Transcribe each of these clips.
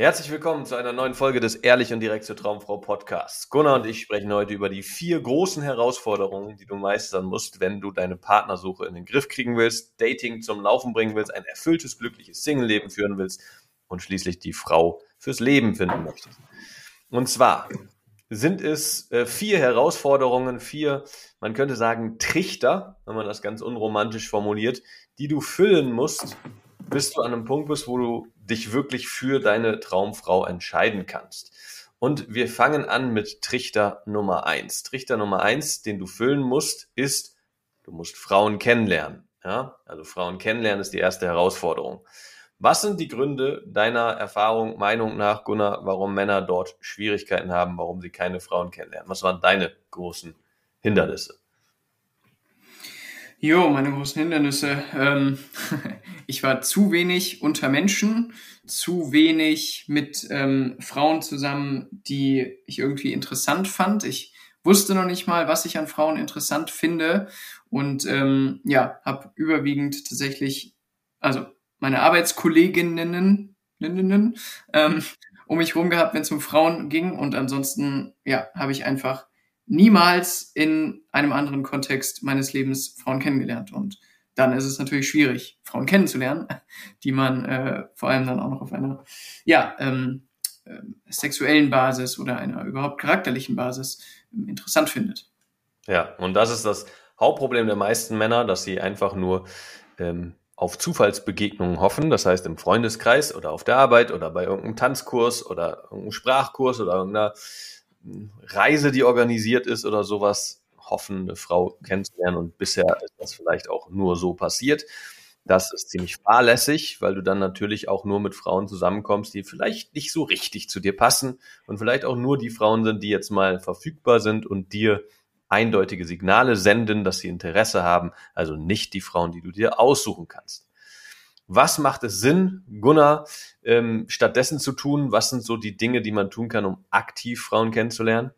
Herzlich willkommen zu einer neuen Folge des Ehrlich und Direkt zur Traumfrau Podcasts. Gunnar und ich sprechen heute über die vier großen Herausforderungen, die du meistern musst, wenn du deine Partnersuche in den Griff kriegen willst, Dating zum Laufen bringen willst, ein erfülltes, glückliches Single-Leben führen willst und schließlich die Frau fürs Leben finden möchtest. Und zwar sind es äh, vier Herausforderungen, vier, man könnte sagen, Trichter, wenn man das ganz unromantisch formuliert, die du füllen musst, bis du an einem Punkt bist, wo du dich wirklich für deine Traumfrau entscheiden kannst. Und wir fangen an mit Trichter Nummer eins. Trichter Nummer eins, den du füllen musst, ist, du musst Frauen kennenlernen. Ja, also Frauen kennenlernen ist die erste Herausforderung. Was sind die Gründe deiner Erfahrung, Meinung nach, Gunnar, warum Männer dort Schwierigkeiten haben, warum sie keine Frauen kennenlernen? Was waren deine großen Hindernisse? Jo, meine großen Hindernisse. Ähm, ich war zu wenig unter Menschen, zu wenig mit ähm, Frauen zusammen, die ich irgendwie interessant fand. Ich wusste noch nicht mal, was ich an Frauen interessant finde und ähm, ja, habe überwiegend tatsächlich, also meine Arbeitskolleginnen ähm, um mich rum gehabt, wenn es um Frauen ging und ansonsten ja, habe ich einfach niemals in einem anderen Kontext meines Lebens Frauen kennengelernt. Und dann ist es natürlich schwierig, Frauen kennenzulernen, die man äh, vor allem dann auch noch auf einer ja, ähm, äh, sexuellen Basis oder einer überhaupt charakterlichen Basis ähm, interessant findet. Ja, und das ist das Hauptproblem der meisten Männer, dass sie einfach nur ähm, auf Zufallsbegegnungen hoffen, das heißt im Freundeskreis oder auf der Arbeit oder bei irgendeinem Tanzkurs oder irgendeinem Sprachkurs oder irgendeiner Reise, die organisiert ist oder sowas, hoffen, eine Frau kennenzulernen und bisher ist das vielleicht auch nur so passiert. Das ist ziemlich fahrlässig, weil du dann natürlich auch nur mit Frauen zusammenkommst, die vielleicht nicht so richtig zu dir passen und vielleicht auch nur die Frauen sind, die jetzt mal verfügbar sind und dir eindeutige Signale senden, dass sie Interesse haben, also nicht die Frauen, die du dir aussuchen kannst. Was macht es Sinn, Gunnar, ähm, stattdessen zu tun? Was sind so die Dinge, die man tun kann, um aktiv Frauen kennenzulernen?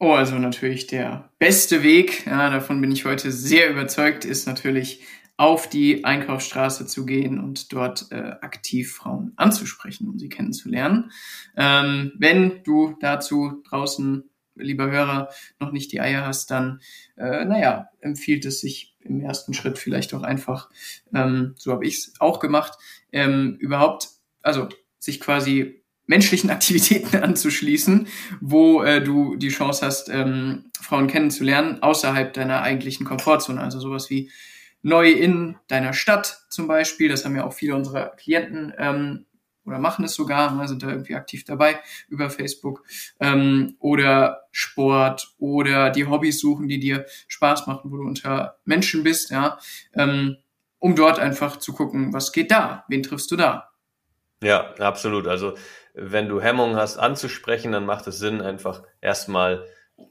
Oh, also natürlich der beste Weg, ja, davon bin ich heute sehr überzeugt, ist natürlich auf die Einkaufsstraße zu gehen und dort äh, aktiv Frauen anzusprechen, um sie kennenzulernen. Ähm, wenn du dazu draußen lieber Hörer, noch nicht die Eier hast, dann, äh, naja, empfiehlt es sich im ersten Schritt vielleicht auch einfach, ähm, so habe ich es auch gemacht, ähm, überhaupt, also sich quasi menschlichen Aktivitäten anzuschließen, wo äh, du die Chance hast, ähm, Frauen kennenzulernen, außerhalb deiner eigentlichen Komfortzone. Also sowas wie neu in deiner Stadt zum Beispiel, das haben ja auch viele unserer Klienten ähm, oder machen es sogar, ne, sind da irgendwie aktiv dabei über Facebook ähm, oder Sport oder die Hobbys suchen, die dir Spaß machen, wo du unter Menschen bist, ja, ähm, um dort einfach zu gucken, was geht da, wen triffst du da? Ja, absolut. Also wenn du Hemmungen hast anzusprechen, dann macht es Sinn, einfach erstmal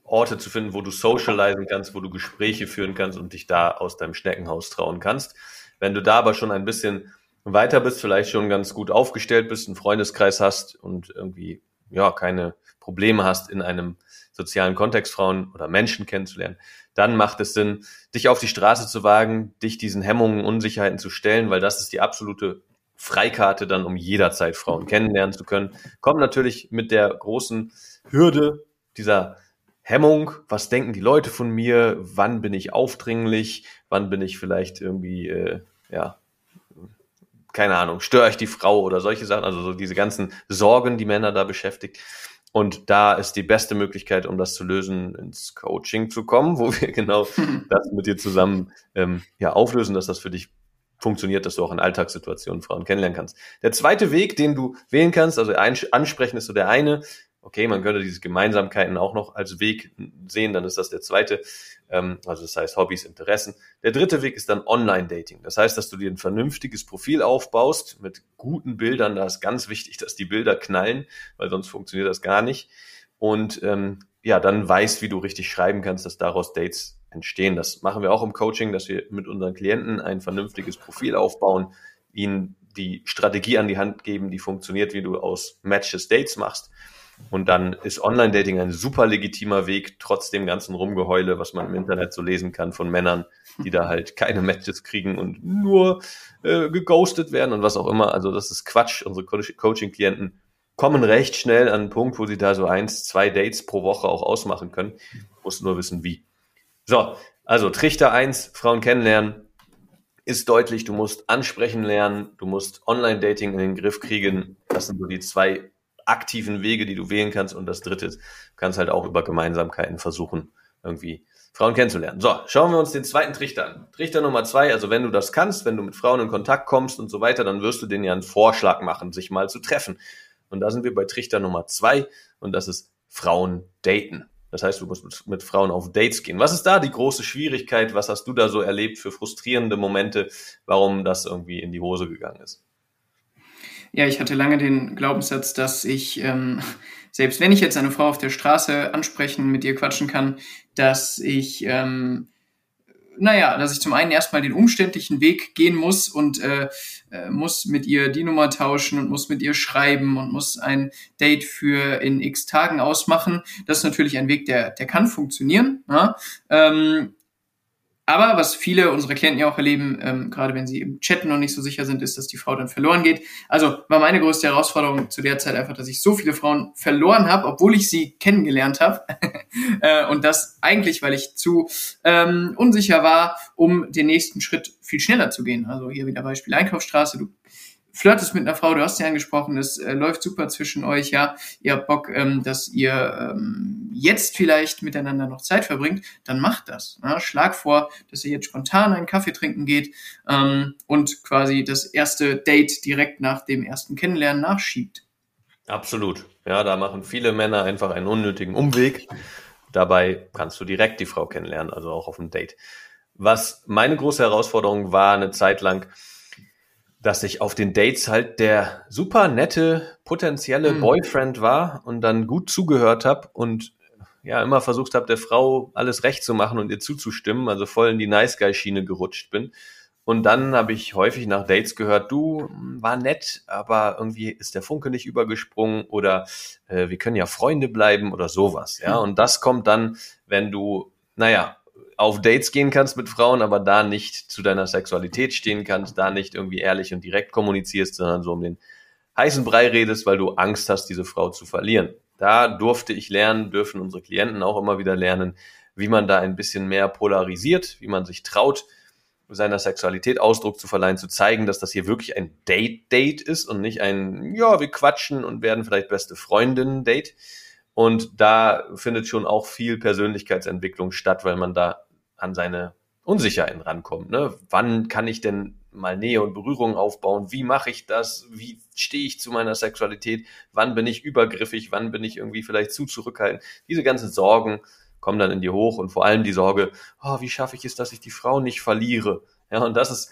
Orte zu finden, wo du socialisen kannst, wo du Gespräche führen kannst und dich da aus deinem Schneckenhaus trauen kannst. Wenn du da aber schon ein bisschen weiter bist, vielleicht schon ganz gut aufgestellt bist, einen Freundeskreis hast und irgendwie ja keine Probleme hast, in einem sozialen Kontext Frauen oder Menschen kennenzulernen, dann macht es Sinn, dich auf die Straße zu wagen, dich diesen Hemmungen, Unsicherheiten zu stellen, weil das ist die absolute Freikarte dann, um jederzeit Frauen kennenlernen zu können. Kommt natürlich mit der großen Hürde dieser Hemmung, was denken die Leute von mir, wann bin ich aufdringlich, wann bin ich vielleicht irgendwie äh, ja keine Ahnung, störe ich die Frau oder solche Sachen, also so diese ganzen Sorgen, die Männer da beschäftigt. Und da ist die beste Möglichkeit, um das zu lösen, ins Coaching zu kommen, wo wir genau das mit dir zusammen ähm, ja, auflösen, dass das für dich funktioniert, dass du auch in Alltagssituationen Frauen kennenlernen kannst. Der zweite Weg, den du wählen kannst, also ansprechen ist so der eine, okay, man könnte diese Gemeinsamkeiten auch noch als Weg sehen, dann ist das der zweite. Ähm, also das heißt Hobbys, Interessen. Der dritte Weg ist dann Online-Dating. Das heißt, dass du dir ein vernünftiges Profil aufbaust mit guten Bildern. Da ist ganz wichtig, dass die Bilder knallen, weil sonst funktioniert das gar nicht. Und ähm, ja, dann weißt, wie du richtig schreiben kannst, dass daraus Dates entstehen. Das machen wir auch im Coaching, dass wir mit unseren Klienten ein vernünftiges Profil aufbauen, ihnen die Strategie an die Hand geben, die funktioniert, wie du aus Matches Dates machst. Und dann ist Online-Dating ein super legitimer Weg, trotz dem ganzen Rumgeheule, was man im Internet so lesen kann von Männern, die da halt keine Matches kriegen und nur äh, geghostet werden und was auch immer. Also das ist Quatsch. Unsere Coaching-Klienten kommen recht schnell an einen Punkt, wo sie da so eins, zwei Dates pro Woche auch ausmachen können. Muss nur wissen, wie. So, also Trichter eins, Frauen kennenlernen, ist deutlich, du musst ansprechen lernen, du musst Online-Dating in den Griff kriegen. Das sind so die zwei aktiven Wege, die du wählen kannst. Und das dritte ist, du kannst halt auch über Gemeinsamkeiten versuchen, irgendwie Frauen kennenzulernen. So, schauen wir uns den zweiten Trichter an. Trichter Nummer zwei, also wenn du das kannst, wenn du mit Frauen in Kontakt kommst und so weiter, dann wirst du denen ja einen Vorschlag machen, sich mal zu treffen. Und da sind wir bei Trichter Nummer zwei und das ist Frauen daten. Das heißt, du musst mit Frauen auf Dates gehen. Was ist da die große Schwierigkeit? Was hast du da so erlebt für frustrierende Momente, warum das irgendwie in die Hose gegangen ist? Ja, ich hatte lange den Glaubenssatz, dass ich, ähm, selbst wenn ich jetzt eine Frau auf der Straße ansprechen, mit ihr quatschen kann, dass ich ähm, naja, dass ich zum einen erstmal den umständlichen Weg gehen muss und äh, äh, muss mit ihr die Nummer tauschen und muss mit ihr schreiben und muss ein Date für in x Tagen ausmachen. Das ist natürlich ein Weg, der, der kann funktionieren. Ja? Ähm, aber was viele unserer Klienten ja auch erleben, ähm, gerade wenn sie im Chatten noch nicht so sicher sind, ist, dass die Frau dann verloren geht. Also war meine größte Herausforderung zu der Zeit einfach, dass ich so viele Frauen verloren habe, obwohl ich sie kennengelernt habe. äh, und das eigentlich, weil ich zu ähm, unsicher war, um den nächsten Schritt viel schneller zu gehen. Also hier wieder Beispiel Einkaufsstraße. Du flirtest mit einer Frau, du hast sie angesprochen, es äh, läuft super zwischen euch, ja, ihr habt Bock, ähm, dass ihr ähm, jetzt vielleicht miteinander noch Zeit verbringt, dann macht das. Ja? Schlag vor, dass ihr jetzt spontan einen Kaffee trinken geht ähm, und quasi das erste Date direkt nach dem ersten Kennenlernen nachschiebt. Absolut. Ja, da machen viele Männer einfach einen unnötigen Umweg. Dabei kannst du direkt die Frau kennenlernen, also auch auf dem Date. Was meine große Herausforderung war, eine Zeit lang, dass ich auf den Dates halt der super nette potenzielle mhm. Boyfriend war und dann gut zugehört habe und ja immer versucht habe, der Frau alles recht zu machen und ihr zuzustimmen, also voll in die Nice Guy Schiene gerutscht bin. Und dann habe ich häufig nach Dates gehört, du war nett, aber irgendwie ist der Funke nicht übergesprungen oder äh, wir können ja Freunde bleiben oder sowas. Ja, hm. und das kommt dann, wenn du, naja, auf Dates gehen kannst mit Frauen, aber da nicht zu deiner Sexualität stehen kannst, da nicht irgendwie ehrlich und direkt kommunizierst, sondern so um den heißen Brei redest, weil du Angst hast, diese Frau zu verlieren. Da durfte ich lernen, dürfen unsere Klienten auch immer wieder lernen, wie man da ein bisschen mehr polarisiert, wie man sich traut, seiner Sexualität Ausdruck zu verleihen, zu zeigen, dass das hier wirklich ein Date-Date ist und nicht ein, ja, wir quatschen und werden vielleicht beste Freundinnen-Date. Und da findet schon auch viel Persönlichkeitsentwicklung statt, weil man da an seine Unsicherheiten rankommt. Ne? Wann kann ich denn mal Nähe und Berührung aufbauen? Wie mache ich das? Wie stehe ich zu meiner Sexualität? Wann bin ich übergriffig? Wann bin ich irgendwie vielleicht zu zurückhaltend? Diese ganzen Sorgen kommen dann in dir hoch und vor allem die Sorge, oh, wie schaffe ich es, dass ich die Frau nicht verliere? Ja, und das ist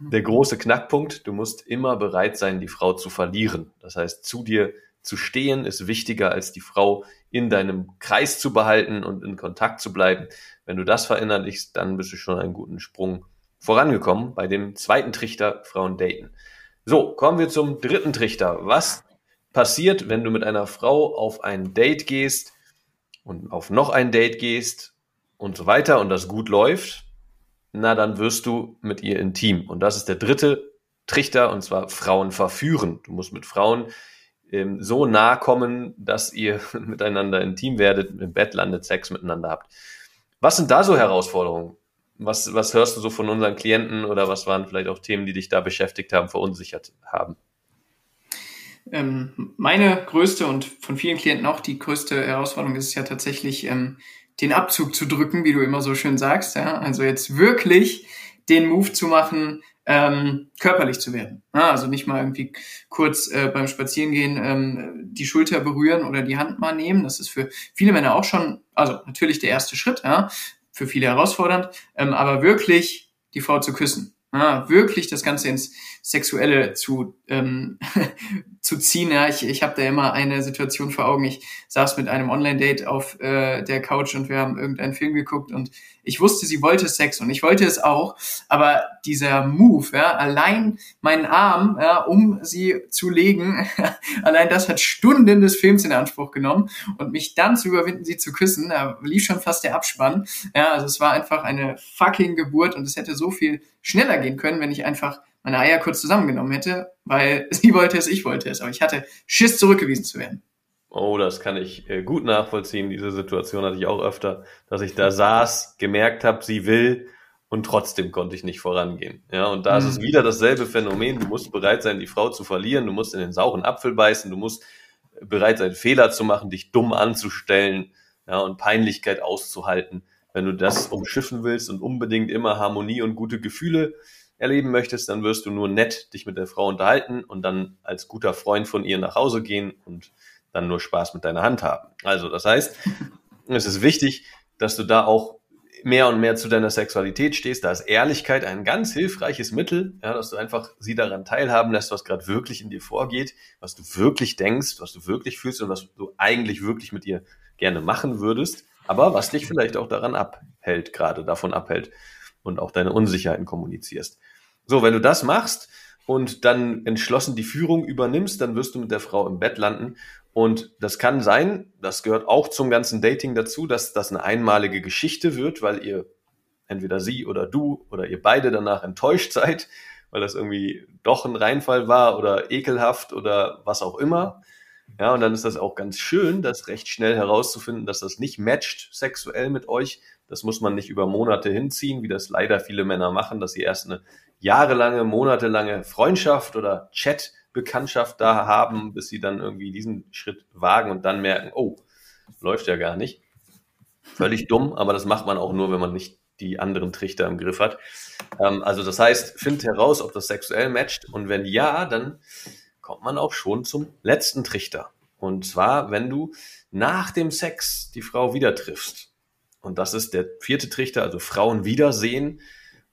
der große Knackpunkt. Du musst immer bereit sein, die Frau zu verlieren. Das heißt, zu dir zu stehen ist wichtiger als die Frau in deinem Kreis zu behalten und in Kontakt zu bleiben. Wenn du das verinnerlichst, dann bist du schon einen guten Sprung vorangekommen bei dem zweiten Trichter Frauen daten. So, kommen wir zum dritten Trichter. Was passiert, wenn du mit einer Frau auf ein Date gehst und auf noch ein Date gehst und so weiter und das gut läuft? Na, dann wirst du mit ihr intim. Und das ist der dritte Trichter und zwar Frauen verführen. Du musst mit Frauen ähm, so nah kommen, dass ihr miteinander intim werdet, im Bett landet, Sex miteinander habt. Was sind da so Herausforderungen? Was, was hörst du so von unseren Klienten oder was waren vielleicht auch Themen, die dich da beschäftigt haben, verunsichert haben? Ähm, meine größte und von vielen Klienten auch die größte Herausforderung ist ja tatsächlich, ähm, den Abzug zu drücken, wie du immer so schön sagst. Ja? Also jetzt wirklich den Move zu machen, ähm, körperlich zu werden. Ja, also nicht mal irgendwie kurz äh, beim Spazierengehen ähm, die Schulter berühren oder die Hand mal nehmen. Das ist für viele Männer auch schon, also natürlich der erste Schritt, ja, für viele herausfordernd, ähm, aber wirklich die Frau zu küssen. ja, wirklich das Ganze ins Sexuelle zu, ähm, zu ziehen. Ja, ich, ich habe da immer eine Situation vor Augen. Ich saß mit einem Online-Date auf äh, der Couch und wir haben irgendeinen Film geguckt und ich wusste, sie wollte Sex und ich wollte es auch, aber dieser Move, ja, allein meinen Arm, ja, um sie zu legen, allein das hat Stunden des Films in Anspruch genommen und mich dann zu überwinden, sie zu küssen, da lief schon fast der Abspann. Ja, also es war einfach eine fucking Geburt und es hätte so viel schneller gehen können, wenn ich einfach meine Eier kurz zusammengenommen hätte, weil sie wollte es, ich wollte es. Aber ich hatte Schiss, zurückgewiesen zu werden. Oh, das kann ich äh, gut nachvollziehen. Diese Situation hatte ich auch öfter, dass ich da saß, gemerkt habe, sie will und trotzdem konnte ich nicht vorangehen. Ja, und da mhm. ist es mhm. wieder dasselbe Phänomen. Du musst bereit sein, die Frau zu verlieren. Du musst in den sauren Apfel beißen. Du musst bereit sein, Fehler zu machen, dich dumm anzustellen, ja, und Peinlichkeit auszuhalten. Wenn du das umschiffen willst und unbedingt immer Harmonie und gute Gefühle erleben möchtest, dann wirst du nur nett dich mit der Frau unterhalten und dann als guter Freund von ihr nach Hause gehen und dann nur Spaß mit deiner Hand haben. Also das heißt, es ist wichtig, dass du da auch mehr und mehr zu deiner Sexualität stehst. Da ist Ehrlichkeit ein ganz hilfreiches Mittel, ja, dass du einfach sie daran teilhaben lässt, was gerade wirklich in dir vorgeht, was du wirklich denkst, was du wirklich fühlst und was du eigentlich wirklich mit ihr gerne machen würdest, aber was dich vielleicht auch daran abhält, gerade davon abhält und auch deine Unsicherheiten kommunizierst. So, wenn du das machst und dann entschlossen die Führung übernimmst, dann wirst du mit der Frau im Bett landen. Und das kann sein, das gehört auch zum ganzen Dating dazu, dass das eine einmalige Geschichte wird, weil ihr entweder sie oder du oder ihr beide danach enttäuscht seid, weil das irgendwie doch ein Reinfall war oder ekelhaft oder was auch immer. Ja, und dann ist das auch ganz schön, das recht schnell herauszufinden, dass das nicht matcht sexuell mit euch. Das muss man nicht über Monate hinziehen, wie das leider viele Männer machen, dass sie erst eine jahrelange, monatelange Freundschaft oder Chat-Bekanntschaft da haben, bis sie dann irgendwie diesen Schritt wagen und dann merken, oh, läuft ja gar nicht. Völlig dumm, aber das macht man auch nur, wenn man nicht die anderen Trichter im Griff hat. Ähm, also das heißt, find heraus, ob das sexuell matcht und wenn ja, dann kommt man auch schon zum letzten Trichter. Und zwar, wenn du nach dem Sex die Frau wieder triffst. Und das ist der vierte Trichter, also Frauen wiedersehen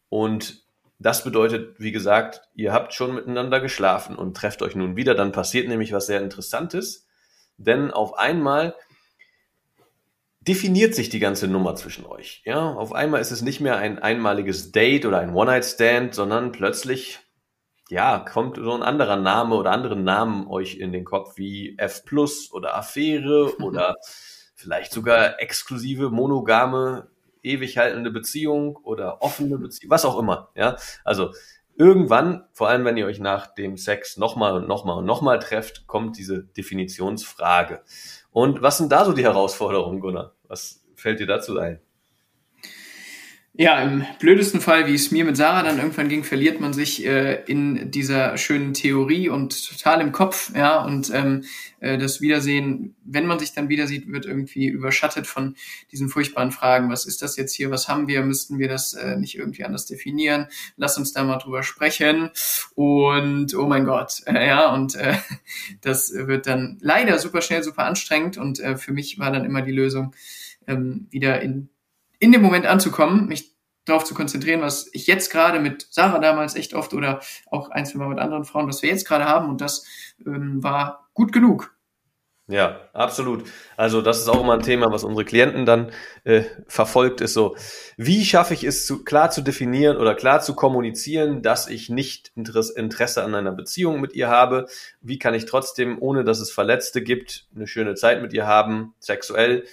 und das bedeutet, wie gesagt, ihr habt schon miteinander geschlafen und trefft euch nun wieder. Dann passiert nämlich was sehr Interessantes, denn auf einmal definiert sich die ganze Nummer zwischen euch. Ja, auf einmal ist es nicht mehr ein einmaliges Date oder ein One-Night-Stand, sondern plötzlich, ja, kommt so ein anderer Name oder andere Namen euch in den Kopf wie F Plus oder Affäre oder vielleicht sogar exklusive monogame ewig haltende Beziehung oder offene Beziehung, was auch immer. Ja, also irgendwann, vor allem wenn ihr euch nach dem Sex nochmal und nochmal und nochmal trefft, kommt diese Definitionsfrage. Und was sind da so die Herausforderungen, Gunnar? Was fällt dir dazu ein? Ja, im blödesten Fall, wie es mir mit Sarah dann irgendwann ging, verliert man sich äh, in dieser schönen Theorie und total im Kopf, ja, und ähm, äh, das Wiedersehen, wenn man sich dann wieder sieht, wird irgendwie überschattet von diesen furchtbaren Fragen. Was ist das jetzt hier? Was haben wir? Müssten wir das äh, nicht irgendwie anders definieren? Lass uns da mal drüber sprechen. Und oh mein Gott, äh, ja, und äh, das wird dann leider super schnell, super anstrengend. Und äh, für mich war dann immer die Lösung, ähm, wieder in in dem Moment anzukommen, mich darauf zu konzentrieren, was ich jetzt gerade mit Sarah damals echt oft oder auch ein, zwei Mal mit anderen Frauen, was wir jetzt gerade haben und das ähm, war gut genug. Ja, absolut. Also das ist auch immer ein Thema, was unsere Klienten dann äh, verfolgt, ist so, wie schaffe ich es zu, klar zu definieren oder klar zu kommunizieren, dass ich nicht Interesse an einer Beziehung mit ihr habe? Wie kann ich trotzdem, ohne dass es Verletzte gibt, eine schöne Zeit mit ihr haben, sexuell?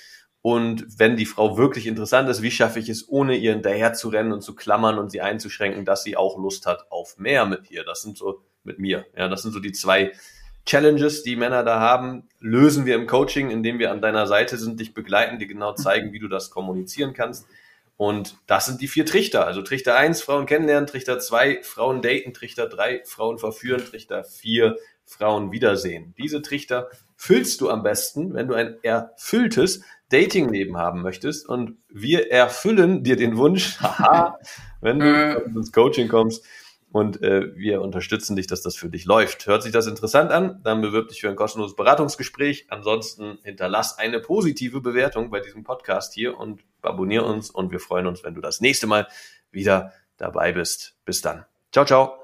Und wenn die Frau wirklich interessant ist, wie schaffe ich es, ohne ihr hinterher zu rennen und zu klammern und sie einzuschränken, dass sie auch Lust hat auf mehr mit ihr? Das sind so mit mir. Ja, das sind so die zwei Challenges, die Männer da haben, lösen wir im Coaching, indem wir an deiner Seite sind, dich begleiten, dir genau zeigen, wie du das kommunizieren kannst. Und das sind die vier Trichter. Also Trichter eins Frauen kennenlernen, Trichter zwei Frauen daten, Trichter drei Frauen verführen, Trichter vier Frauen wiedersehen. Diese Trichter füllst du am besten, wenn du ein erfülltes Datingleben haben möchtest. Und wir erfüllen dir den Wunsch, haha, wenn du äh. ins Coaching kommst. Und äh, wir unterstützen dich, dass das für dich läuft. Hört sich das interessant an? Dann bewirb dich für ein kostenloses Beratungsgespräch. Ansonsten hinterlass eine positive Bewertung bei diesem Podcast hier und abonniere uns. Und wir freuen uns, wenn du das nächste Mal wieder dabei bist. Bis dann. Ciao, ciao.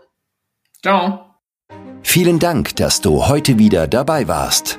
Ciao. Vielen Dank, dass du heute wieder dabei warst.